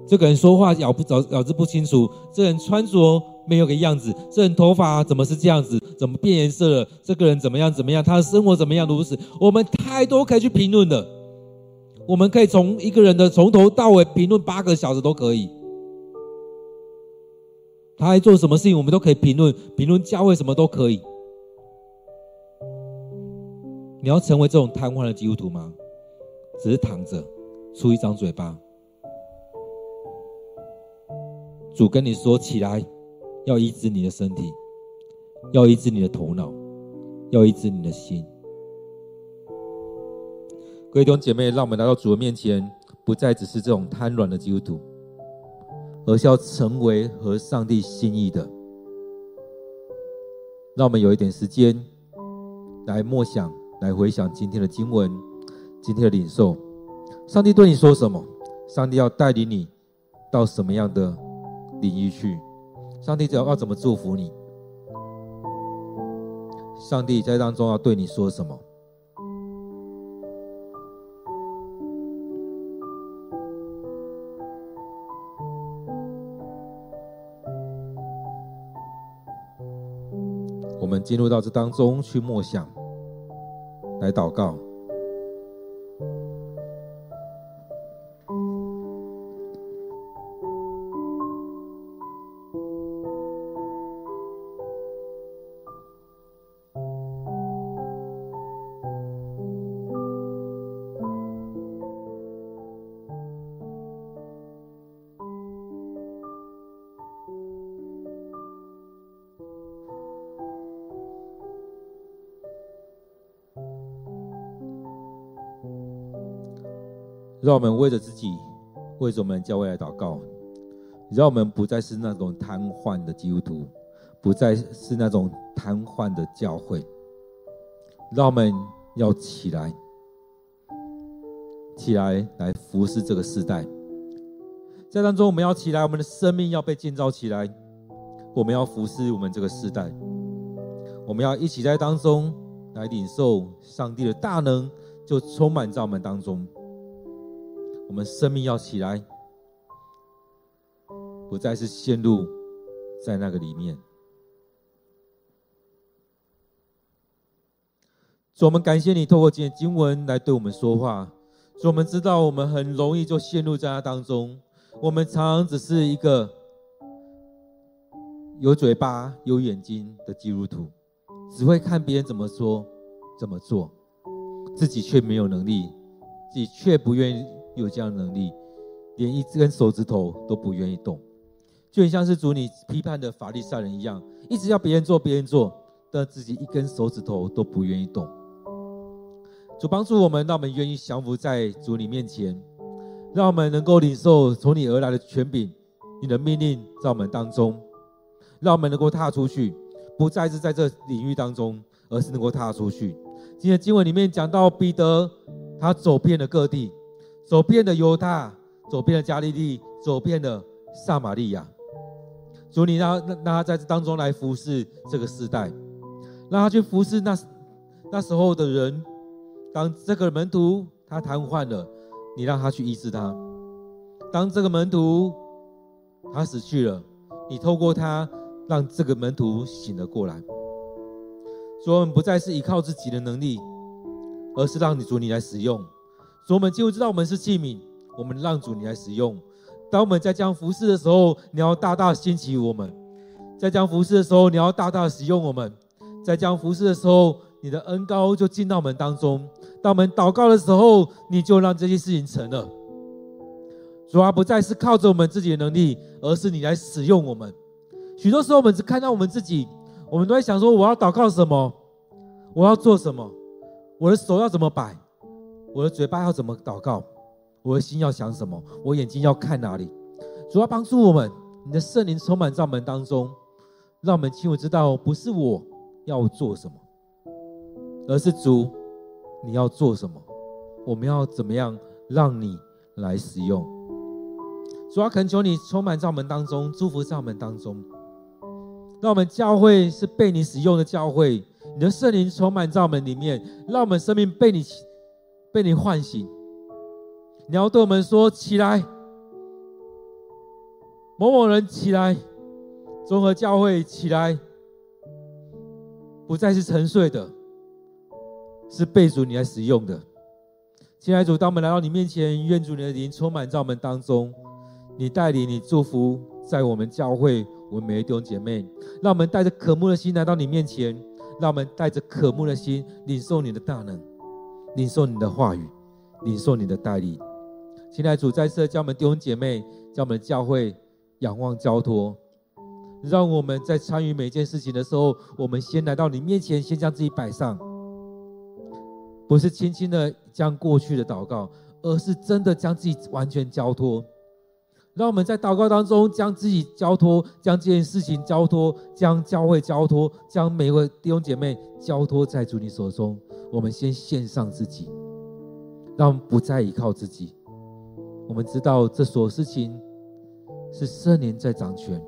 [SPEAKER 1] 这个人说话咬不着，咬字不清楚。这人穿着。没有个样子，这人头发怎么是这样子？怎么变颜色了？这个人怎么样？怎么样？他的生活怎么样？如此，我们太多可以去评论的。我们可以从一个人的从头到尾评论八个小时都可以。他还做什么事情，我们都可以评论。评论教会什么都可以。你要成为这种瘫痪的基督徒吗？只是躺着，出一张嘴巴。主跟你说起来。要医治你的身体，要医治你的头脑，要医治你的心。各位弟兄姐妹，让我们来到主的面前，不再只是这种瘫软的基督徒，而是要成为合上帝心意的。让我们有一点时间来默想，来回想今天的经文，今天的领受。上帝对你说什么？上帝要带领你到什么样的领域去？上帝要要怎么祝福你？上帝在当中要对你说什么？进入到这当中去默想，来祷告。让我们为着自己，为着我们教会来祷告。让我们不再是那种瘫痪的基督徒，不再是那种瘫痪的教会。让我们要起来，起来来服侍这个世代。在当中，我们要起来，我们的生命要被建造起来。我们要服侍我们这个世代。我们要一起在当中来领受上帝的大能，就充满在我们当中。我们生命要起来，不再是陷入在那个里面。主，我们感谢你透过今天经文来对我们说话。主，我们知道我们很容易就陷入在那当中。我们常常只是一个有嘴巴、有眼睛的基督徒，只会看别人怎么说、怎么做，自己却没有能力，自己却不愿意。有这样的能力，连一根手指头都不愿意动，就很像是主你批判的法利赛人一样，一直要别人做，别人做，但自己一根手指头都不愿意动。主帮助我们，让我们愿意降服在主你面前，让我们能够领受从你而来的权柄，你的命令在我们当中，让我们能够踏出去，不再是在这领域当中，而是能够踏出去。今天经文里面讲到彼得，他走遍了各地。走遍了犹大，走遍了加利利，走遍了撒玛利亚。主，你让让他在这当中来服侍这个时代，让他去服侍那那时候的人。当这个门徒他瘫痪了，你让他去医治他；当这个门徒他死去了，你透过他让这个门徒醒了过来。所以我们不再是依靠自己的能力，而是让你主你来使用。主，我们就知道我们是器皿，我们让主你来使用。当我们在将服侍的时候，你要大大兴起我们；在将服侍的时候，你要大大使用我们；在将服侍的时候，你的恩膏就进到我们当中。当我们祷告的时候，你就让这些事情成了。主啊，不再是靠着我们自己的能力，而是你来使用我们。许多时候，我们只看到我们自己，我们都在想说：我要祷告什么？我要做什么？我的手要怎么摆？我的嘴巴要怎么祷告？我的心要想什么？我眼睛要看哪里？主要帮助我们，你的圣灵充满在我们当中，让我们清楚知道，不是我要做什么，而是主你要做什么？我们要怎么样让你来使用？主要恳求你充满在我们当中，祝福在我们当中，让我们教会是被你使用的教会。你的圣灵充满在我们里面，让我们生命被你被你唤醒。你要对我们说：“起来，某某人起来，综合教会起来，不再是沉睡的，是被主你来使用的。”亲爱的主，当我们来到你面前，愿主你的灵充满在我们当中，你带领、你祝福在我们教会，我们每位弟兄姐妹，让我们带着渴慕的心来到你面前。让我们带着渴慕的心，领受你的大能，领受你的话语，领受你的带领。亲爱的主，再次教我们弟兄姐妹，教我们教会仰望交托，让我们在参与每件事情的时候，我们先来到你面前，先将自己摆上，不是轻轻的将过去的祷告，而是真的将自己完全交托。让我们在祷告当中将自己交托，将这件事情交托，将教会交托，将每位弟兄姐妹交托在主你手中。我们先献上自己，让我们不再依靠自己。我们知道这所有事情是圣灵在掌权，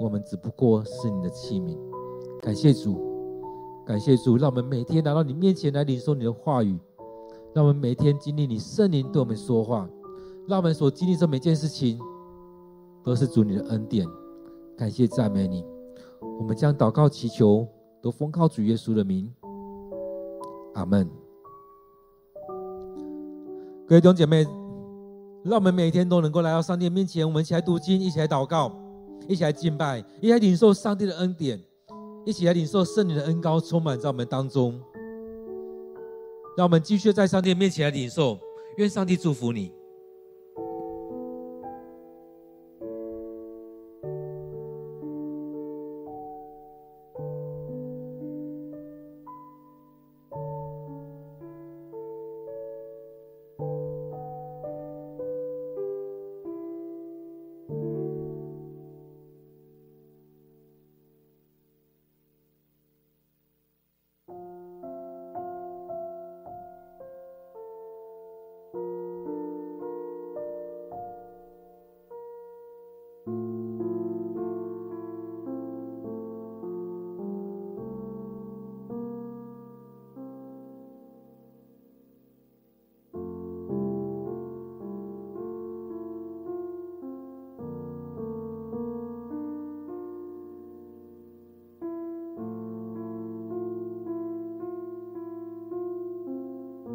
[SPEAKER 1] 我们只不过是你的器皿。感谢主，感谢主，让我们每天来到你面前来领受你的话语，让我们每天经历你圣灵对我们说话，让我们所经历的每件事情。都是主你的恩典，感谢赞美你。我们将祷告祈求，都奉靠主耶稣的名，阿门。各位弟兄姐妹，让我们每天都能够来到上帝面前，我们一起来读经，一起来祷告，一起来敬拜，一起来领受上帝的恩典，一起来领受圣灵的恩膏充满在我们当中。让我们继续在上帝面前来领受，愿上帝祝福你。